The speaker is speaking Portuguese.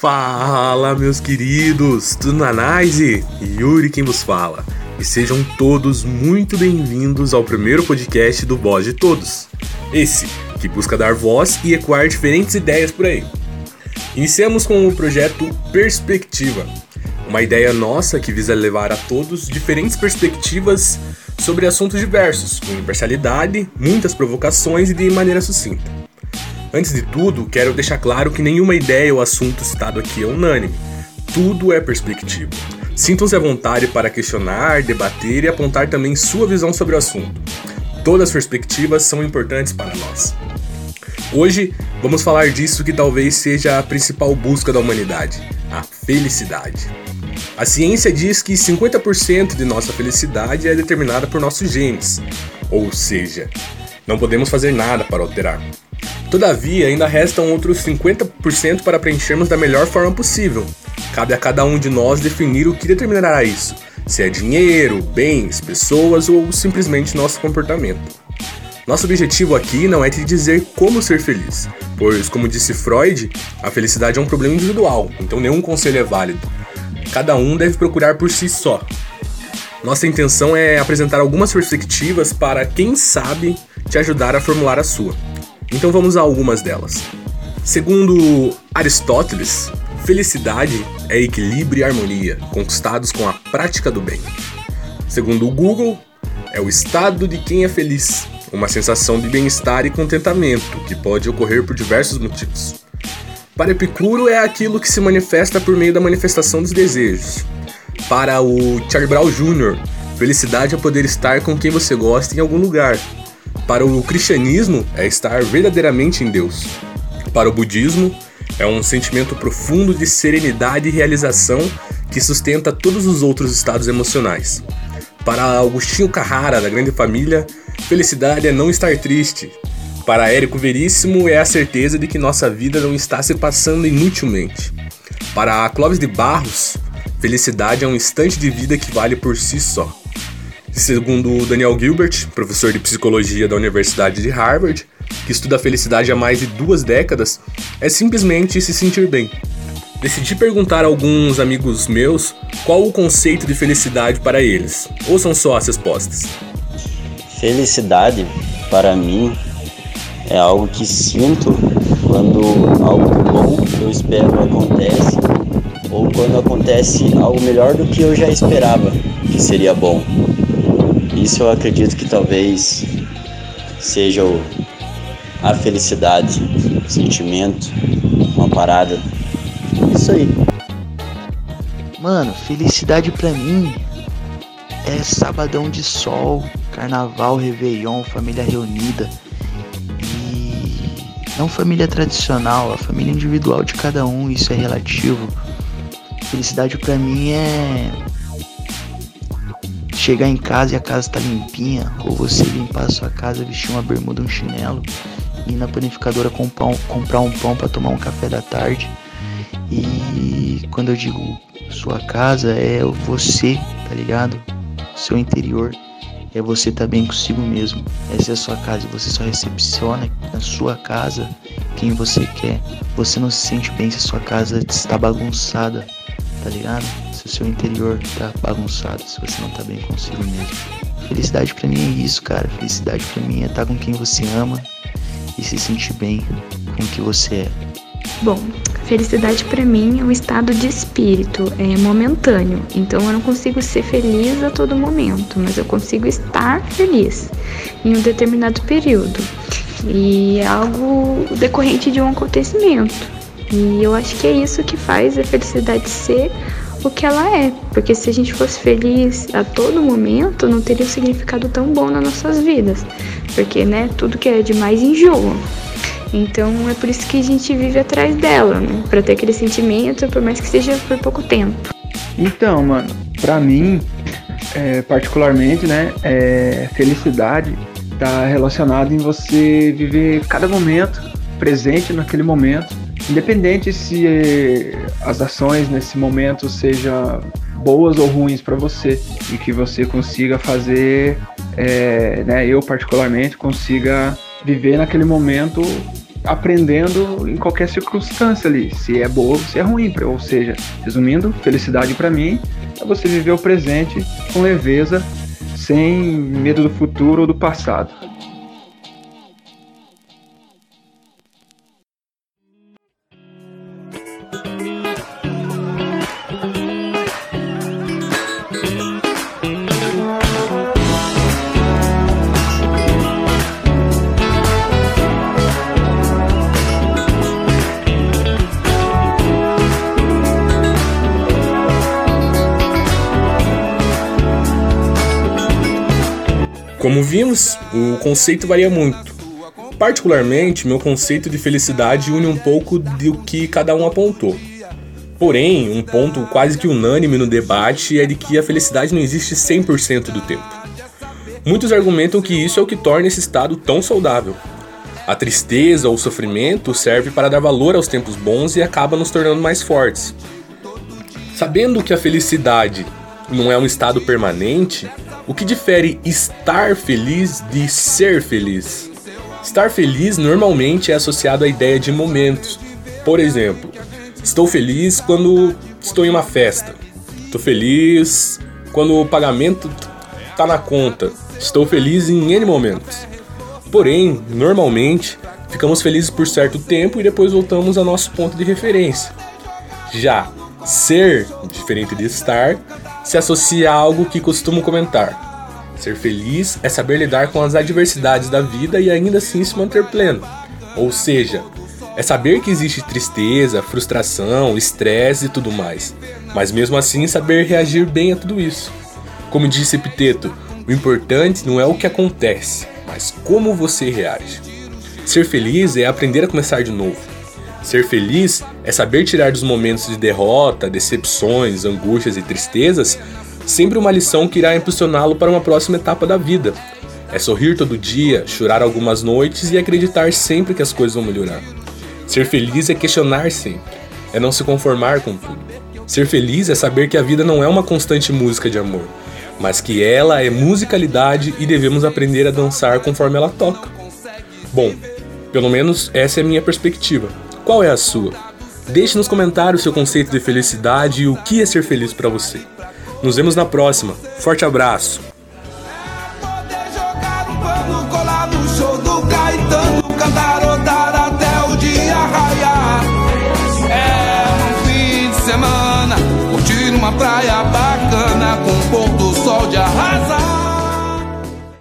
Fala, meus queridos, tudo na Nice? Yuri quem vos fala. E sejam todos muito bem-vindos ao primeiro podcast do Voz de Todos. Esse que busca dar voz e ecoar diferentes ideias por aí. Iniciamos com o projeto Perspectiva, uma ideia nossa que visa levar a todos diferentes perspectivas sobre assuntos diversos, com imparcialidade, muitas provocações e de maneira sucinta. Antes de tudo, quero deixar claro que nenhuma ideia ou assunto citado aqui é unânime. Tudo é perspectiva. Sintam-se à vontade para questionar, debater e apontar também sua visão sobre o assunto. Todas as perspectivas são importantes para nós. Hoje vamos falar disso que talvez seja a principal busca da humanidade: a felicidade. A ciência diz que 50% de nossa felicidade é determinada por nossos genes, ou seja, não podemos fazer nada para alterar. Todavia, ainda restam outros 50% para preenchermos da melhor forma possível. Cabe a cada um de nós definir o que determinará isso: se é dinheiro, bens, pessoas ou simplesmente nosso comportamento. Nosso objetivo aqui não é te dizer como ser feliz, pois, como disse Freud, a felicidade é um problema individual, então nenhum conselho é válido. Cada um deve procurar por si só. Nossa intenção é apresentar algumas perspectivas para, quem sabe, te ajudar a formular a sua. Então vamos a algumas delas. Segundo Aristóteles, felicidade é equilíbrio e harmonia, conquistados com a prática do bem. Segundo o Google, é o estado de quem é feliz, uma sensação de bem-estar e contentamento que pode ocorrer por diversos motivos. Para Epicuro, é aquilo que se manifesta por meio da manifestação dos desejos. Para o Charlie Brown Jr., felicidade é poder estar com quem você gosta em algum lugar, para o cristianismo, é estar verdadeiramente em Deus. Para o budismo, é um sentimento profundo de serenidade e realização que sustenta todos os outros estados emocionais. Para Agostinho Carrara, da Grande Família, felicidade é não estar triste. Para Érico Veríssimo, é a certeza de que nossa vida não está se passando inutilmente. Para Clóvis de Barros, felicidade é um instante de vida que vale por si só. Segundo Daniel Gilbert, professor de psicologia da Universidade de Harvard, que estuda a felicidade há mais de duas décadas, é simplesmente se sentir bem. Decidi perguntar a alguns amigos meus qual o conceito de felicidade para eles. Ouçam só as respostas. Felicidade, para mim, é algo que sinto quando algo bom que eu espero acontece ou quando acontece algo melhor do que eu já esperava que seria bom. Isso eu acredito que talvez seja o, a felicidade, o sentimento, uma parada. Isso aí. Mano, felicidade pra mim é sabadão de sol, carnaval, réveillon, família reunida. E não família tradicional, a família individual de cada um, isso é relativo. Felicidade pra mim é chegar em casa e a casa tá limpinha, ou você limpar a sua casa, vestir uma bermuda, um chinelo, ir na panificadora comprar um, pão para tomar um café da tarde. E quando eu digo sua casa, é você, tá ligado? Seu interior é você tá bem consigo mesmo. Essa é a sua casa e você só recepciona na sua casa quem você quer. Você não se sente bem se a sua casa está bagunçada, tá ligado? Se o seu interior tá bagunçado, se você não tá bem consigo mesmo. Felicidade para mim é isso, cara. Felicidade para mim é estar tá com quem você ama e se sentir bem com o que você é. Bom, felicidade para mim é um estado de espírito, é momentâneo. Então eu não consigo ser feliz a todo momento, mas eu consigo estar feliz em um determinado período. E é algo decorrente de um acontecimento. E eu acho que é isso que faz a felicidade ser o que ela é. Porque se a gente fosse feliz a todo momento, não teria um significado tão bom nas nossas vidas. Porque, né, tudo que é demais enjoa. Então é por isso que a gente vive atrás dela, né? Pra ter aquele sentimento, por mais que seja por pouco tempo. Então, mano, pra mim, é, particularmente, né, é, felicidade tá relacionado em você viver cada momento presente naquele momento independente se as ações nesse momento sejam boas ou ruins para você e que você consiga fazer, é, né, eu particularmente consiga viver naquele momento aprendendo em qualquer circunstância ali, se é boa ou se é ruim. Ou seja, resumindo, felicidade para mim é você viver o presente com leveza, sem medo do futuro ou do passado. Como vimos, o conceito varia muito. Particularmente, meu conceito de felicidade une um pouco do que cada um apontou. Porém, um ponto quase que unânime no debate é de que a felicidade não existe 100% do tempo. Muitos argumentam que isso é o que torna esse estado tão saudável. A tristeza ou o sofrimento serve para dar valor aos tempos bons e acaba nos tornando mais fortes. Sabendo que a felicidade não é um estado permanente, o que difere estar feliz de ser feliz? Estar feliz normalmente é associado à ideia de momentos. Por exemplo, estou feliz quando estou em uma festa. Estou feliz quando o pagamento está na conta. Estou feliz em N momentos. Porém, normalmente, ficamos felizes por certo tempo e depois voltamos ao nosso ponto de referência. Já ser, diferente de estar, se associa a algo que costumo comentar. Ser feliz é saber lidar com as adversidades da vida e ainda assim se manter pleno. Ou seja, é saber que existe tristeza, frustração, estresse e tudo mais, mas mesmo assim saber reagir bem a tudo isso. Como disse Epiteto, o importante não é o que acontece, mas como você reage. Ser feliz é aprender a começar de novo. Ser feliz é saber tirar dos momentos de derrota, decepções, angústias e tristezas sempre uma lição que irá impulsioná-lo para uma próxima etapa da vida. É sorrir todo dia, chorar algumas noites e acreditar sempre que as coisas vão melhorar. Ser feliz é questionar sempre, é não se conformar com tudo. Ser feliz é saber que a vida não é uma constante música de amor, mas que ela é musicalidade e devemos aprender a dançar conforme ela toca. Bom, pelo menos essa é a minha perspectiva. Qual é a sua? Deixe nos comentários seu conceito de felicidade e o que é ser feliz para você. Nos vemos na próxima. Forte abraço. É